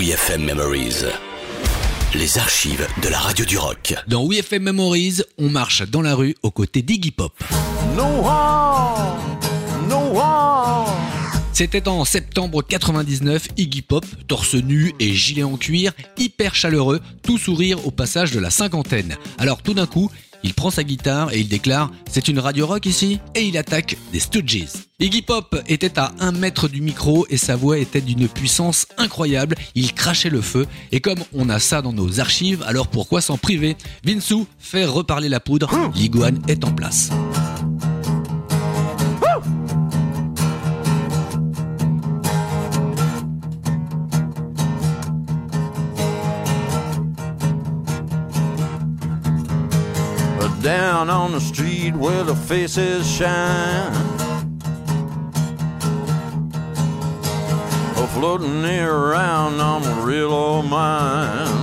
WeFM Memories. Les archives de la radio du rock. Dans WeFM Memories, on marche dans la rue aux côtés d'Iggy Pop. No harm, no. C'était en septembre 99, Iggy Pop, torse nu et gilet en cuir, hyper chaleureux, tout sourire au passage de la cinquantaine. Alors tout d'un coup, il prend sa guitare et il déclare C'est une radio rock ici Et il attaque des Stooges. Iggy Pop était à un mètre du micro et sa voix était d'une puissance incroyable. Il crachait le feu. Et comme on a ça dans nos archives, alors pourquoi s'en priver? Vinsou fait reparler la poudre. L'iguane est en place. Down on the street where the faces shine. Oh, floating around on the real old mine.